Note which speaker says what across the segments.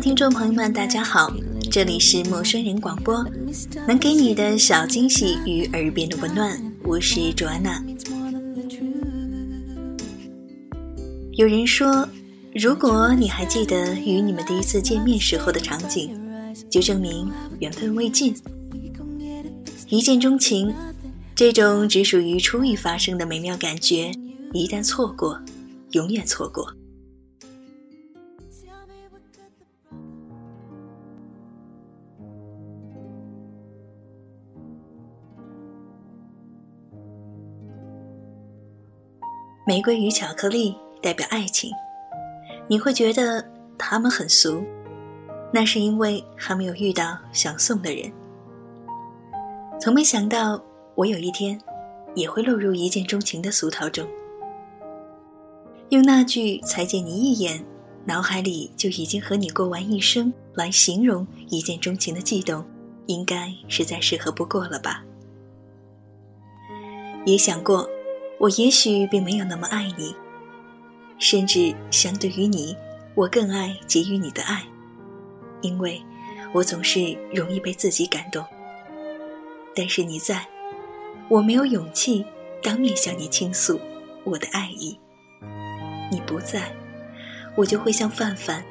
Speaker 1: 听众朋友们，大家好，这里是陌生人广播，能给你的小惊喜与耳边的温暖，我是卓安娜。有人说，如果你还记得与你们第一次见面时候的场景，就证明缘分未尽。一见钟情，这种只属于初遇发生的美妙感觉，一旦错过，永远错过。玫瑰与巧克力代表爱情，你会觉得他们很俗，那是因为还没有遇到想送的人。从没想到我有一天也会落入一见钟情的俗套中。用那句“才见你一眼，脑海里就已经和你过完一生”来形容一见钟情的悸动，应该是再适合不过了吧？也想过。我也许并没有那么爱你，甚至相对于你，我更爱给予你的爱，因为我总是容易被自己感动。但是你在，我没有勇气当面向你倾诉我的爱意。你不在，我就会像范范，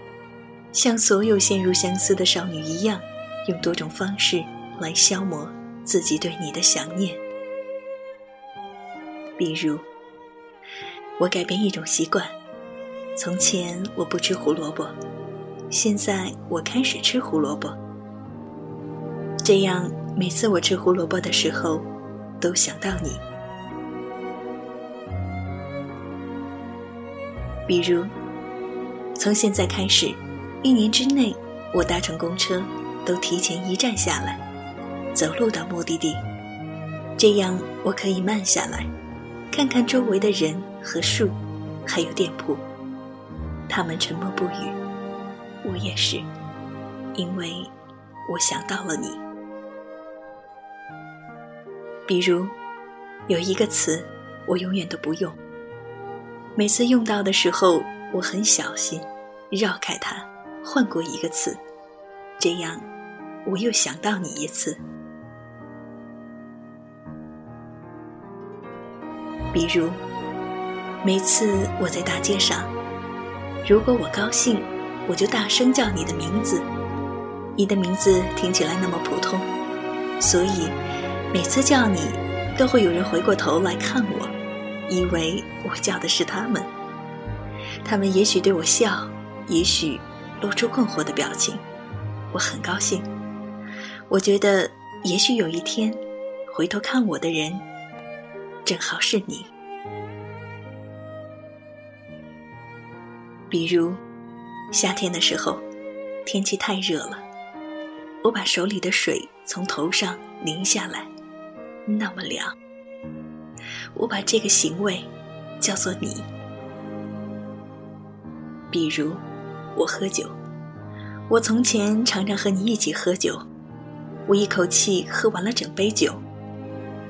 Speaker 1: 像所有陷入相思的少女一样，用多种方式来消磨自己对你的想念。比如，我改变一种习惯。从前我不吃胡萝卜，现在我开始吃胡萝卜。这样，每次我吃胡萝卜的时候，都想到你。比如，从现在开始，一年之内，我搭乘公车都提前一站下来，走路到目的地，这样我可以慢下来。看看周围的人和树，还有店铺，他们沉默不语，我也是，因为我想到了你。比如，有一个词，我永远都不用，每次用到的时候，我很小心，绕开它，换过一个词，这样，我又想到你一次。比如，每次我在大街上，如果我高兴，我就大声叫你的名字。你的名字听起来那么普通，所以每次叫你，都会有人回过头来看我，以为我叫的是他们。他们也许对我笑，也许露出困惑的表情。我很高兴，我觉得也许有一天，回头看我的人。正好是你。比如，夏天的时候，天气太热了，我把手里的水从头上淋下来，那么凉。我把这个行为叫做你。比如，我喝酒，我从前常常和你一起喝酒，我一口气喝完了整杯酒，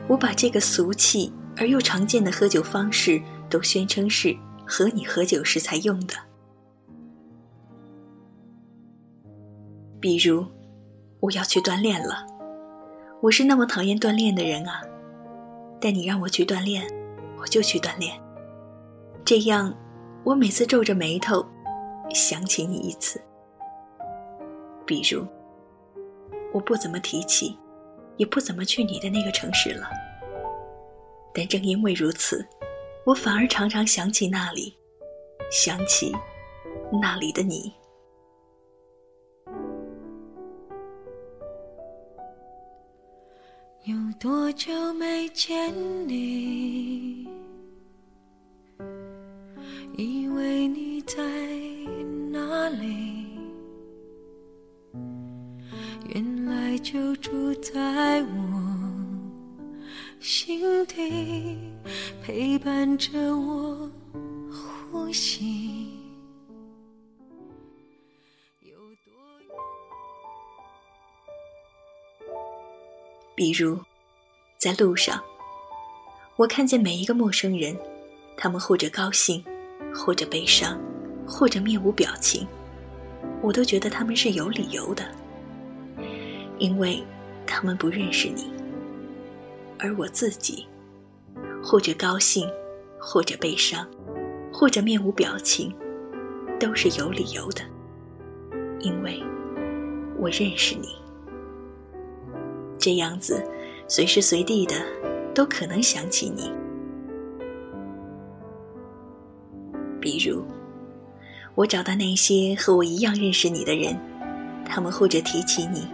Speaker 1: 我把这个俗气。而又常见的喝酒方式，都宣称是和你喝酒时才用的。比如，我要去锻炼了，我是那么讨厌锻炼的人啊，但你让我去锻炼，我就去锻炼。这样，我每次皱着眉头，想起你一次。比如，我不怎么提起，也不怎么去你的那个城市了。但正因为如此我反而常常想起那里想起那里的你。
Speaker 2: 有多久没见你？以为你在哪里？原来就住在我心底，陪伴着我呼吸。有多？
Speaker 1: 比如，在路上，我看见每一个陌生人，他们或者高兴，或者悲伤，或者面无表情，我都觉得他们是有理由的，因为他们不认识你。而我自己，或者高兴，或者悲伤，或者面无表情，都是有理由的，因为我认识你。这样子，随时随地的都可能想起你。比如，我找到那些和我一样认识你的人，他们或者提起你，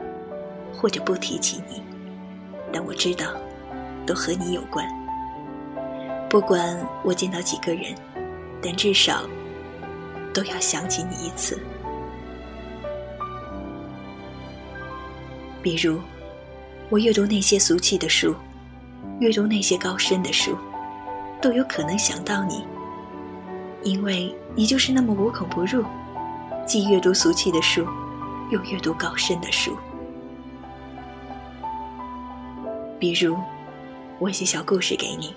Speaker 1: 或者不提起你，但我知道，都和你有关。不管我见到几个人，但至少都要想起你一次。比如。我阅读那些俗气的书，阅读那些高深的书，都有可能想到你，因为你就是那么无孔不入，既阅读俗气的书，又阅读高深的书。比如，我写小故事给你，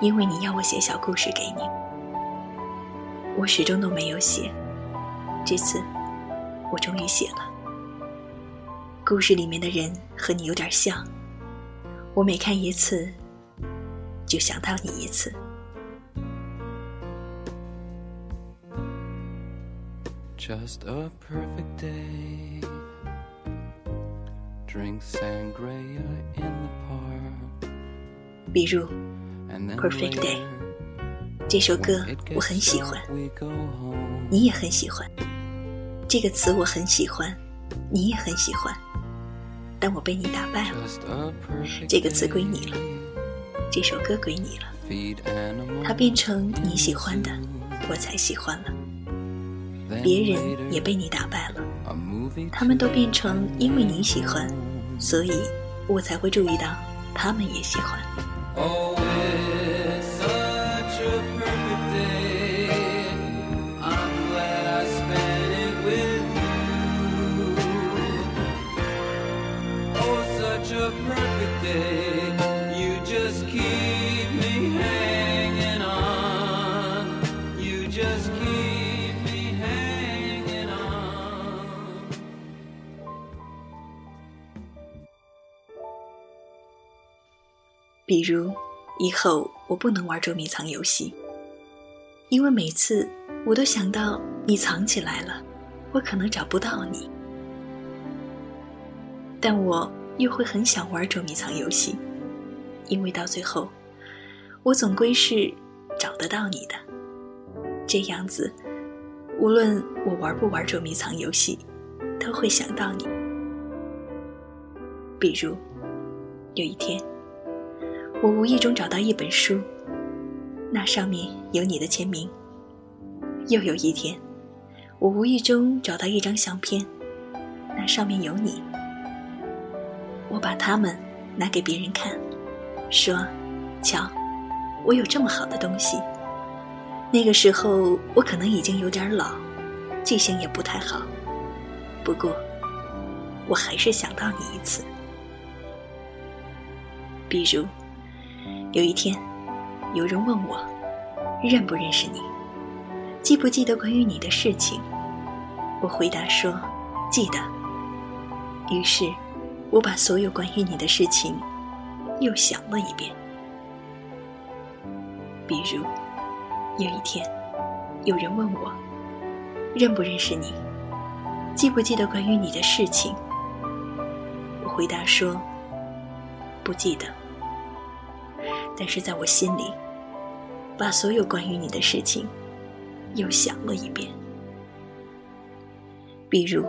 Speaker 1: 因为你要我写小故事给你，我始终都没有写，这次我终于写了。故事里面的人和你有点像，我每看一次，就想到你一次。
Speaker 2: Just a perfect day. Drink sangria in the park.
Speaker 1: 比如《Perfect Day》这首歌，我很喜欢，你也很喜欢。这个词我很喜欢，你也很喜欢。但我被你打败了，这个词归你了，这首歌归你了，它变成你喜欢的，我才喜欢了。别人也被你打败了，他们都变成因为你喜欢，所以我才会注意到他们也喜欢。Oh. 比如，以后我不能玩捉迷藏游戏，因为每次我都想到你藏起来了，我可能找不到你。但我又会很想玩捉迷藏游戏，因为到最后，我总归是找得到你的。这样子，无论我玩不玩捉迷藏游戏，都会想到你。比如，有一天。我无意中找到一本书，那上面有你的签名。又有一天，我无意中找到一张相片，那上面有你。我把它们拿给别人看，说：“瞧，我有这么好的东西。”那个时候我可能已经有点老，记性也不太好，不过我还是想到你一次，比如。有一天，有人问我，认不认识你，记不记得关于你的事情？我回答说，记得。于是，我把所有关于你的事情又想了一遍。比如，有一天，有人问我，认不认识你，记不记得关于你的事情？我回答说，不记得。但是在我心里，把所有关于你的事情又想了一遍。比如，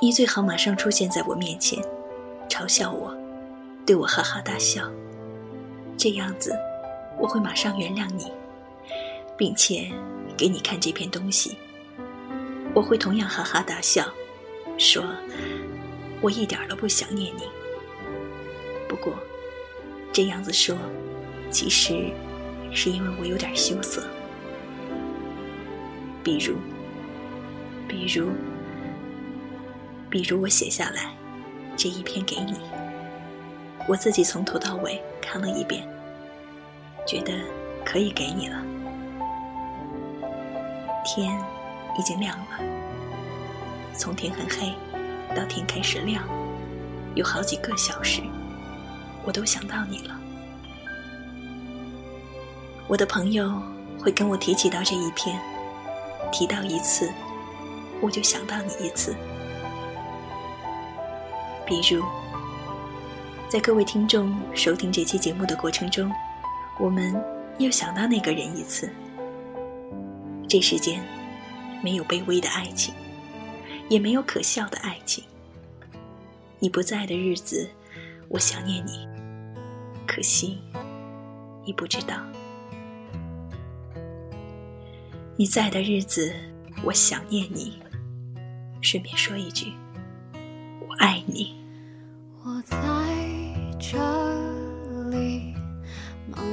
Speaker 1: 你最好马上出现在我面前，嘲笑我，对我哈哈大笑，这样子我会马上原谅你，并且给你看这篇东西。我会同样哈哈大笑，说我一点都不想念你。不过这样子说，其实是因为我有点羞涩。比如，比如，比如我写下来这一篇给你。我自己从头到尾看了一遍，觉得可以给你了。天已经亮了，从天很黑到天开始亮，有好几个小时，我都想到你了。我的朋友会跟我提起到这一篇，提到一次，我就想到你一次。比如。在各位听众收听这期节目的过程中，我们又想到那个人一次。这世间没有卑微的爱情，也没有可笑的爱情。你不在的日子，我想念你，可惜你不知道。你在的日子，我想念你。顺便说一句，我爱你。
Speaker 2: 我在。这里忙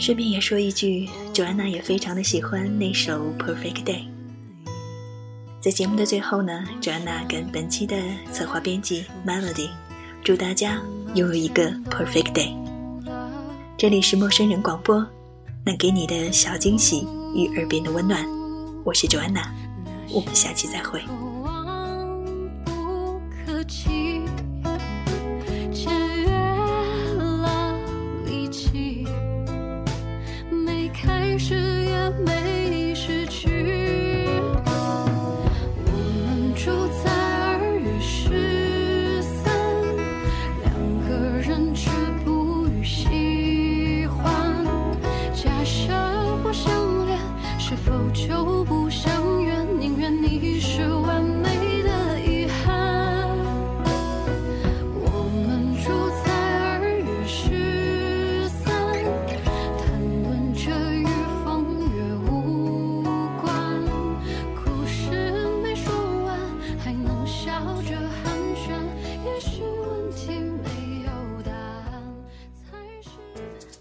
Speaker 1: 顺便也说一句，九安娜也非常的喜欢那首《Perfect Day》。在节目的最后呢，卓安娜跟本期的策划编辑 Melody，祝大家拥有一个 perfect day。这里是陌生人广播，能给你的小惊喜与耳边的温暖，我是卓安娜，我们下期再会。